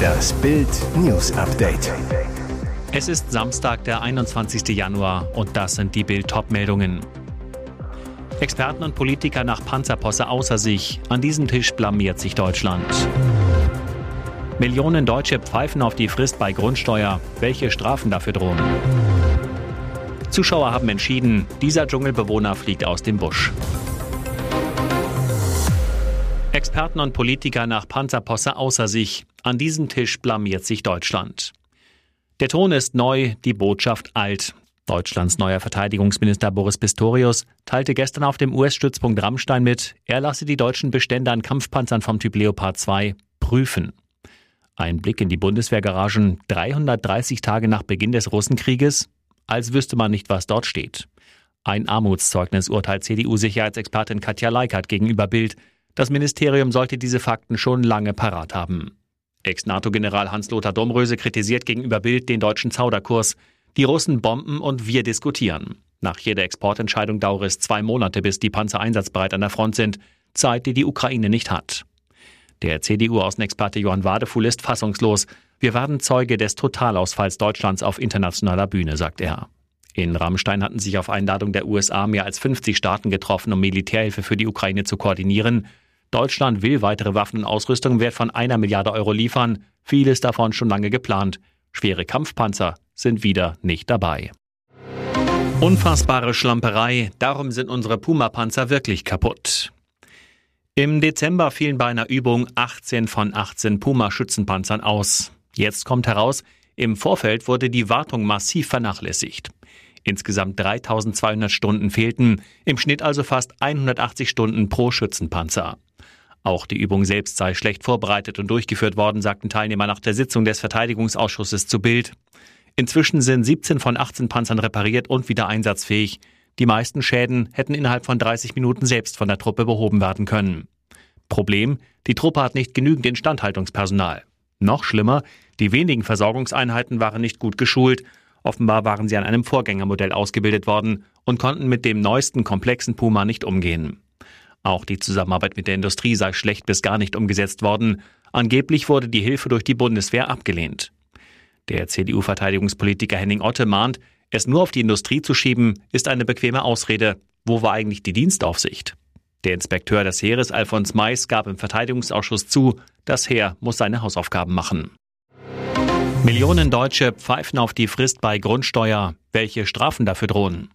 Das Bild News Update. Es ist Samstag, der 21. Januar und das sind die Bild meldungen Experten und Politiker nach Panzerposse außer sich. An diesem Tisch blamiert sich Deutschland. Millionen Deutsche pfeifen auf die Frist bei Grundsteuer. Welche Strafen dafür drohen? Zuschauer haben entschieden, dieser Dschungelbewohner fliegt aus dem Busch. Experten und Politiker nach Panzerposse außer sich. An diesem Tisch blamiert sich Deutschland. Der Ton ist neu, die Botschaft alt. Deutschlands neuer Verteidigungsminister Boris Pistorius teilte gestern auf dem US-Stützpunkt Rammstein mit, er lasse die deutschen Bestände an Kampfpanzern vom Typ Leopard 2 prüfen. Ein Blick in die Bundeswehrgaragen 330 Tage nach Beginn des Russenkrieges als wüsste man nicht, was dort steht. Ein Armutszeugnis urteilt CDU-Sicherheitsexpertin Katja Leikert gegenüber Bild. Das Ministerium sollte diese Fakten schon lange parat haben. Ex-NATO-General Hans-Lothar Domröse kritisiert gegenüber Bild den deutschen Zauderkurs. Die Russen bomben und wir diskutieren. Nach jeder Exportentscheidung dauere es zwei Monate, bis die Panzer einsatzbereit an der Front sind. Zeit, die die Ukraine nicht hat. Der CDU-Außenexperte Johann Wadefuhl ist fassungslos. Wir waren Zeuge des Totalausfalls Deutschlands auf internationaler Bühne, sagt er. In Rammstein hatten sich auf Einladung der USA mehr als 50 Staaten getroffen, um Militärhilfe für die Ukraine zu koordinieren. Deutschland will weitere Waffen und Ausrüstung im Wert von einer Milliarde Euro liefern, vieles davon schon lange geplant. Schwere Kampfpanzer sind wieder nicht dabei. Unfassbare Schlamperei, darum sind unsere Puma-Panzer wirklich kaputt. Im Dezember fielen bei einer Übung 18 von 18 Puma-Schützenpanzern aus. Jetzt kommt heraus, im Vorfeld wurde die Wartung massiv vernachlässigt. Insgesamt 3200 Stunden fehlten, im Schnitt also fast 180 Stunden pro Schützenpanzer. Auch die Übung selbst sei schlecht vorbereitet und durchgeführt worden, sagten Teilnehmer nach der Sitzung des Verteidigungsausschusses zu Bild. Inzwischen sind 17 von 18 Panzern repariert und wieder einsatzfähig. Die meisten Schäden hätten innerhalb von 30 Minuten selbst von der Truppe behoben werden können. Problem, die Truppe hat nicht genügend Instandhaltungspersonal. Noch schlimmer, die wenigen Versorgungseinheiten waren nicht gut geschult. Offenbar waren sie an einem Vorgängermodell ausgebildet worden und konnten mit dem neuesten komplexen Puma nicht umgehen. Auch die Zusammenarbeit mit der Industrie sei schlecht bis gar nicht umgesetzt worden. Angeblich wurde die Hilfe durch die Bundeswehr abgelehnt. Der CDU-Verteidigungspolitiker Henning Otte mahnt, es nur auf die Industrie zu schieben, ist eine bequeme Ausrede. Wo war eigentlich die Dienstaufsicht? Der Inspekteur des Heeres Alfons Mais gab im Verteidigungsausschuss zu, das Heer muss seine Hausaufgaben machen. Millionen Deutsche pfeifen auf die Frist bei Grundsteuer. Welche Strafen dafür drohen?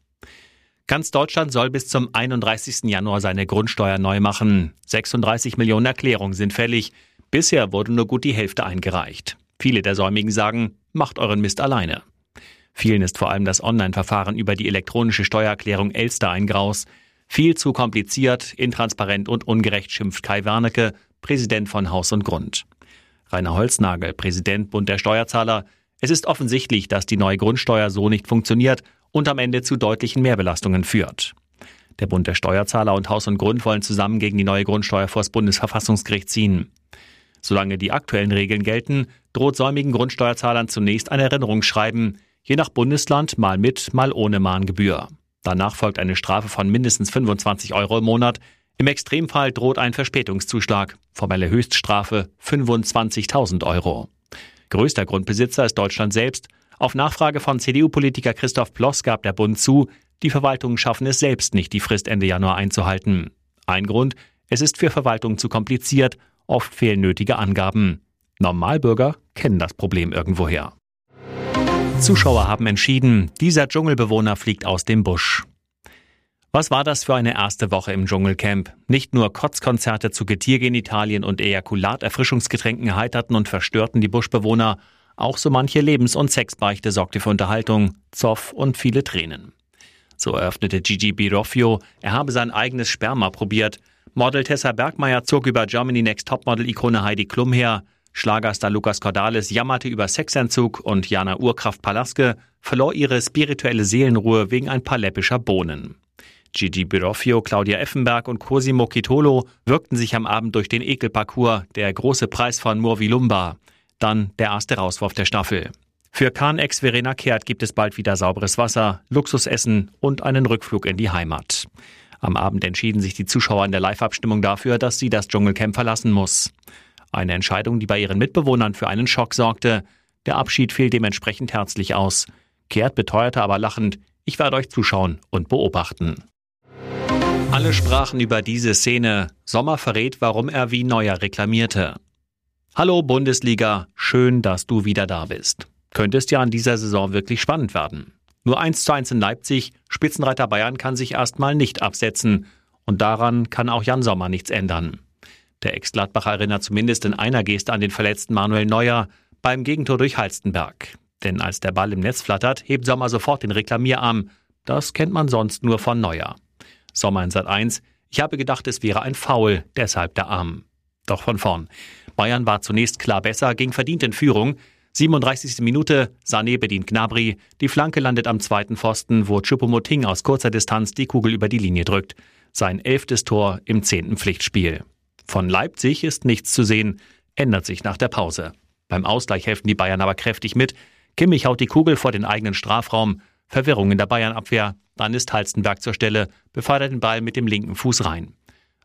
Ganz Deutschland soll bis zum 31. Januar seine Grundsteuer neu machen. 36 Millionen Erklärungen sind fällig. Bisher wurde nur gut die Hälfte eingereicht. Viele der Säumigen sagen, macht euren Mist alleine. Vielen ist vor allem das Online-Verfahren über die elektronische Steuererklärung Elster ein Graus. Viel zu kompliziert, intransparent und ungerecht schimpft Kai Warnecke, Präsident von Haus und Grund. Rainer Holznagel, Präsident Bund der Steuerzahler. Es ist offensichtlich, dass die neue Grundsteuer so nicht funktioniert und am Ende zu deutlichen Mehrbelastungen führt. Der Bund der Steuerzahler und Haus und Grund wollen zusammen gegen die neue Grundsteuer vor das Bundesverfassungsgericht ziehen. Solange die aktuellen Regeln gelten, droht säumigen Grundsteuerzahlern zunächst ein Erinnerungsschreiben, je nach Bundesland mal mit, mal ohne Mahngebühr. Danach folgt eine Strafe von mindestens 25 Euro im Monat. Im Extremfall droht ein Verspätungszuschlag. Formelle Höchststrafe 25.000 Euro. Größter Grundbesitzer ist Deutschland selbst. Auf Nachfrage von CDU-Politiker Christoph Ploss gab der Bund zu, die Verwaltungen schaffen es selbst nicht, die Frist Ende Januar einzuhalten. Ein Grund, es ist für Verwaltungen zu kompliziert, oft fehlen nötige Angaben. Normalbürger kennen das Problem irgendwoher. Zuschauer haben entschieden, dieser Dschungelbewohner fliegt aus dem Busch. Was war das für eine erste Woche im Dschungelcamp? Nicht nur Kotzkonzerte zu Getiergenitalien und Ejakulaterfrischungsgetränken erheiterten und verstörten die Buschbewohner, auch so manche Lebens- und Sexbeichte sorgte für Unterhaltung, Zoff und viele Tränen. So eröffnete Gigi Biroffio, er habe sein eigenes Sperma probiert. Model Tessa Bergmeier zog über Germany Next Topmodel-Ikone Heidi Klum her. Schlagerstar Lukas Cordalis jammerte über Sexentzug und Jana Urkraft Palaske verlor ihre spirituelle Seelenruhe wegen ein paar läppischer Bohnen. Gigi Biroffio, Claudia Effenberg und Cosimo Kitolo wirkten sich am Abend durch den Ekelparcours, der große Preis von Murvilumba. Dann der erste Rauswurf der Staffel. Für Kahn-Ex Verena Kehrt gibt es bald wieder sauberes Wasser, Luxusessen und einen Rückflug in die Heimat. Am Abend entschieden sich die Zuschauer in der Live-Abstimmung dafür, dass sie das Dschungelcamp verlassen muss. Eine Entscheidung, die bei ihren Mitbewohnern für einen Schock sorgte. Der Abschied fiel dementsprechend herzlich aus. Kehrt beteuerte aber lachend, ich werde euch zuschauen und beobachten. Alle sprachen über diese Szene. Sommer verrät, warum er wie Neuer reklamierte. Hallo Bundesliga, schön, dass du wieder da bist. Könnte es ja an dieser Saison wirklich spannend werden. Nur 1 zu 1 in Leipzig, Spitzenreiter Bayern kann sich erstmal nicht absetzen. Und daran kann auch Jan Sommer nichts ändern. Der Ex-Gladbacher erinnert zumindest in einer Geste an den verletzten Manuel Neuer beim Gegentor durch Halstenberg. Denn als der Ball im Netz flattert, hebt Sommer sofort den Reklamierarm. Das kennt man sonst nur von Neuer. Sommer in Sat 1. Ich habe gedacht, es wäre ein Foul, deshalb der Arm. Doch von vorn. Bayern war zunächst klar besser, ging verdient in Führung. 37. Minute, Sané bedient Gnabry. Die Flanke landet am zweiten Pfosten, wo Choupo-Moting aus kurzer Distanz die Kugel über die Linie drückt. Sein elftes Tor im zehnten Pflichtspiel. Von Leipzig ist nichts zu sehen, ändert sich nach der Pause. Beim Ausgleich helfen die Bayern aber kräftig mit. Kimmich haut die Kugel vor den eigenen Strafraum. Verwirrung in der Bayernabwehr. Dann ist Halstenberg zur Stelle, befördert den Ball mit dem linken Fuß rein.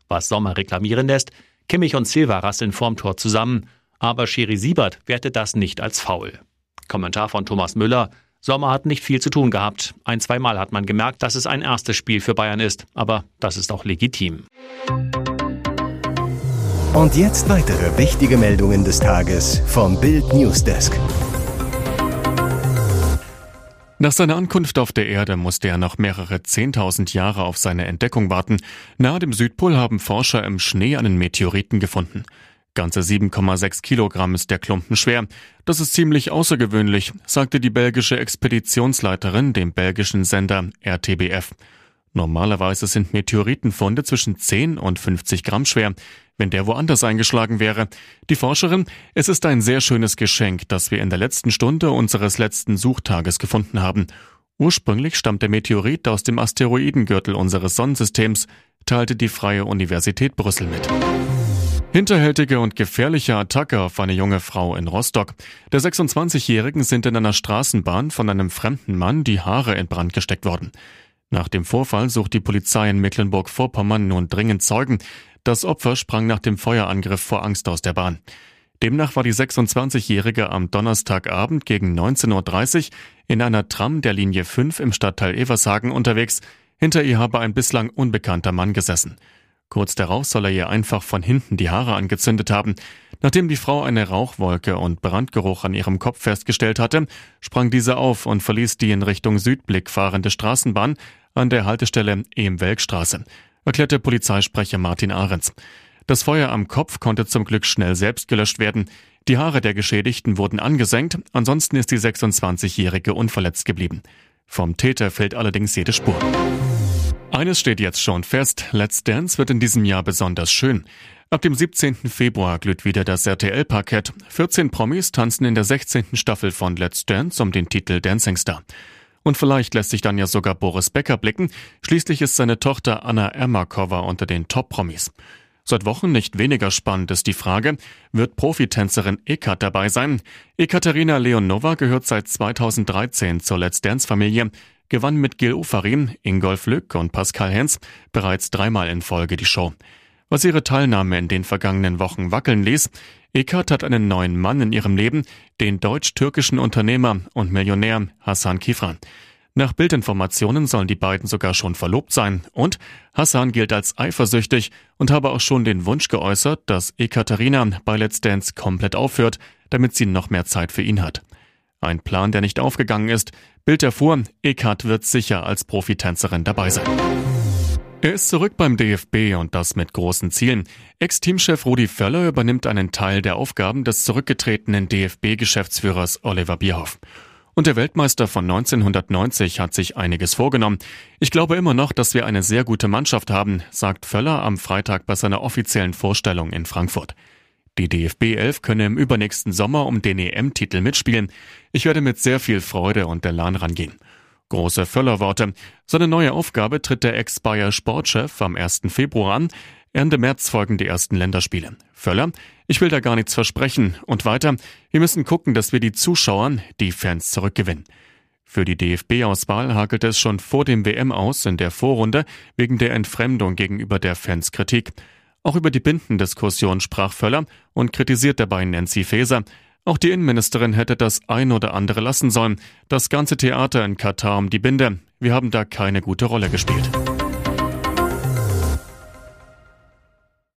Was Sommer reklamieren lässt, Kimmich und Silva rasseln vorm Tor zusammen, aber Schiri Siebert wertet das nicht als faul. Kommentar von Thomas Müller. Sommer hat nicht viel zu tun gehabt. Ein, zweimal hat man gemerkt, dass es ein erstes Spiel für Bayern ist, aber das ist auch legitim. Und jetzt weitere wichtige Meldungen des Tages vom Bild Newsdesk. Nach seiner Ankunft auf der Erde musste er noch mehrere Zehntausend Jahre auf seine Entdeckung warten. Nahe dem Südpol haben Forscher im Schnee einen Meteoriten gefunden. Ganze 7,6 Kilogramm ist der Klumpen schwer. Das ist ziemlich außergewöhnlich, sagte die belgische Expeditionsleiterin dem belgischen Sender RTBF. Normalerweise sind Meteoritenfunde zwischen 10 und 50 Gramm schwer, wenn der woanders eingeschlagen wäre. Die Forscherin, es ist ein sehr schönes Geschenk, das wir in der letzten Stunde unseres letzten Suchtages gefunden haben. Ursprünglich stammt der Meteorit aus dem Asteroidengürtel unseres Sonnensystems, teilte die Freie Universität Brüssel mit. Hinterhältige und gefährliche Attacke auf eine junge Frau in Rostock. Der 26-Jährigen sind in einer Straßenbahn von einem fremden Mann die Haare in Brand gesteckt worden. Nach dem Vorfall sucht die Polizei in Mecklenburg-Vorpommern nun dringend Zeugen. Das Opfer sprang nach dem Feuerangriff vor Angst aus der Bahn. Demnach war die 26-Jährige am Donnerstagabend gegen 19.30 Uhr in einer Tram der Linie 5 im Stadtteil Evershagen unterwegs. Hinter ihr habe ein bislang unbekannter Mann gesessen. Kurz darauf soll er ihr einfach von hinten die Haare angezündet haben. Nachdem die Frau eine Rauchwolke und Brandgeruch an ihrem Kopf festgestellt hatte, sprang diese auf und verließ die in Richtung Südblick fahrende Straßenbahn an der Haltestelle Ehm-Welkstraße, erklärte Polizeisprecher Martin Ahrens. Das Feuer am Kopf konnte zum Glück schnell selbst gelöscht werden. Die Haare der Geschädigten wurden angesenkt, ansonsten ist die 26-Jährige unverletzt geblieben. Vom Täter fehlt allerdings jede Spur. Eines steht jetzt schon fest, Let's Dance wird in diesem Jahr besonders schön. Ab dem 17. Februar glüht wieder das RTL-Parkett. 14 Promis tanzen in der 16. Staffel von Let's Dance um den Titel Dancing Star. Und vielleicht lässt sich dann ja sogar Boris Becker blicken. Schließlich ist seine Tochter Anna Ermakova unter den Top-Promis. Seit Wochen nicht weniger spannend ist die Frage, wird Profitänzerin Ekat dabei sein? Ekaterina Leonova gehört seit 2013 zur Let's Dance-Familie, gewann mit Gil Ofarim, Ingolf Lück und Pascal Hens bereits dreimal in Folge die Show. Was ihre Teilnahme in den vergangenen Wochen wackeln ließ, Ekat hat einen neuen Mann in ihrem Leben, den deutsch-türkischen Unternehmer und Millionär Hassan Kifran. Nach Bildinformationen sollen die beiden sogar schon verlobt sein und Hassan gilt als eifersüchtig und habe auch schon den Wunsch geäußert, dass Ekaterina bei Let's Dance komplett aufhört, damit sie noch mehr Zeit für ihn hat. Ein Plan, der nicht aufgegangen ist. Bild erfuhr, Ekat wird sicher als Profitänzerin dabei sein. Er ist zurück beim DFB und das mit großen Zielen. Ex-Teamchef Rudi Völler übernimmt einen Teil der Aufgaben des zurückgetretenen DFB-Geschäftsführers Oliver Bierhoff. Und der Weltmeister von 1990 hat sich einiges vorgenommen. Ich glaube immer noch, dass wir eine sehr gute Mannschaft haben, sagt Völler am Freitag bei seiner offiziellen Vorstellung in Frankfurt. Die DFB 11 könne im übernächsten Sommer um den EM-Titel mitspielen. Ich werde mit sehr viel Freude und Elan rangehen. Große Völlerworte. Seine neue Aufgabe tritt der Ex-Bayer-Sportchef am 1. Februar an. Ende März folgen die ersten Länderspiele. Völler, ich will da gar nichts versprechen. Und weiter, wir müssen gucken, dass wir die Zuschauer, die Fans zurückgewinnen. Für die DFB-Auswahl hakelt es schon vor dem WM aus in der Vorrunde wegen der Entfremdung gegenüber der Fans Kritik. Auch über die Bindendiskussion sprach Völler und kritisiert dabei Nancy Faeser. Auch die Innenministerin hätte das ein oder andere lassen sollen. Das ganze Theater in Katar um die Binde. Wir haben da keine gute Rolle gespielt.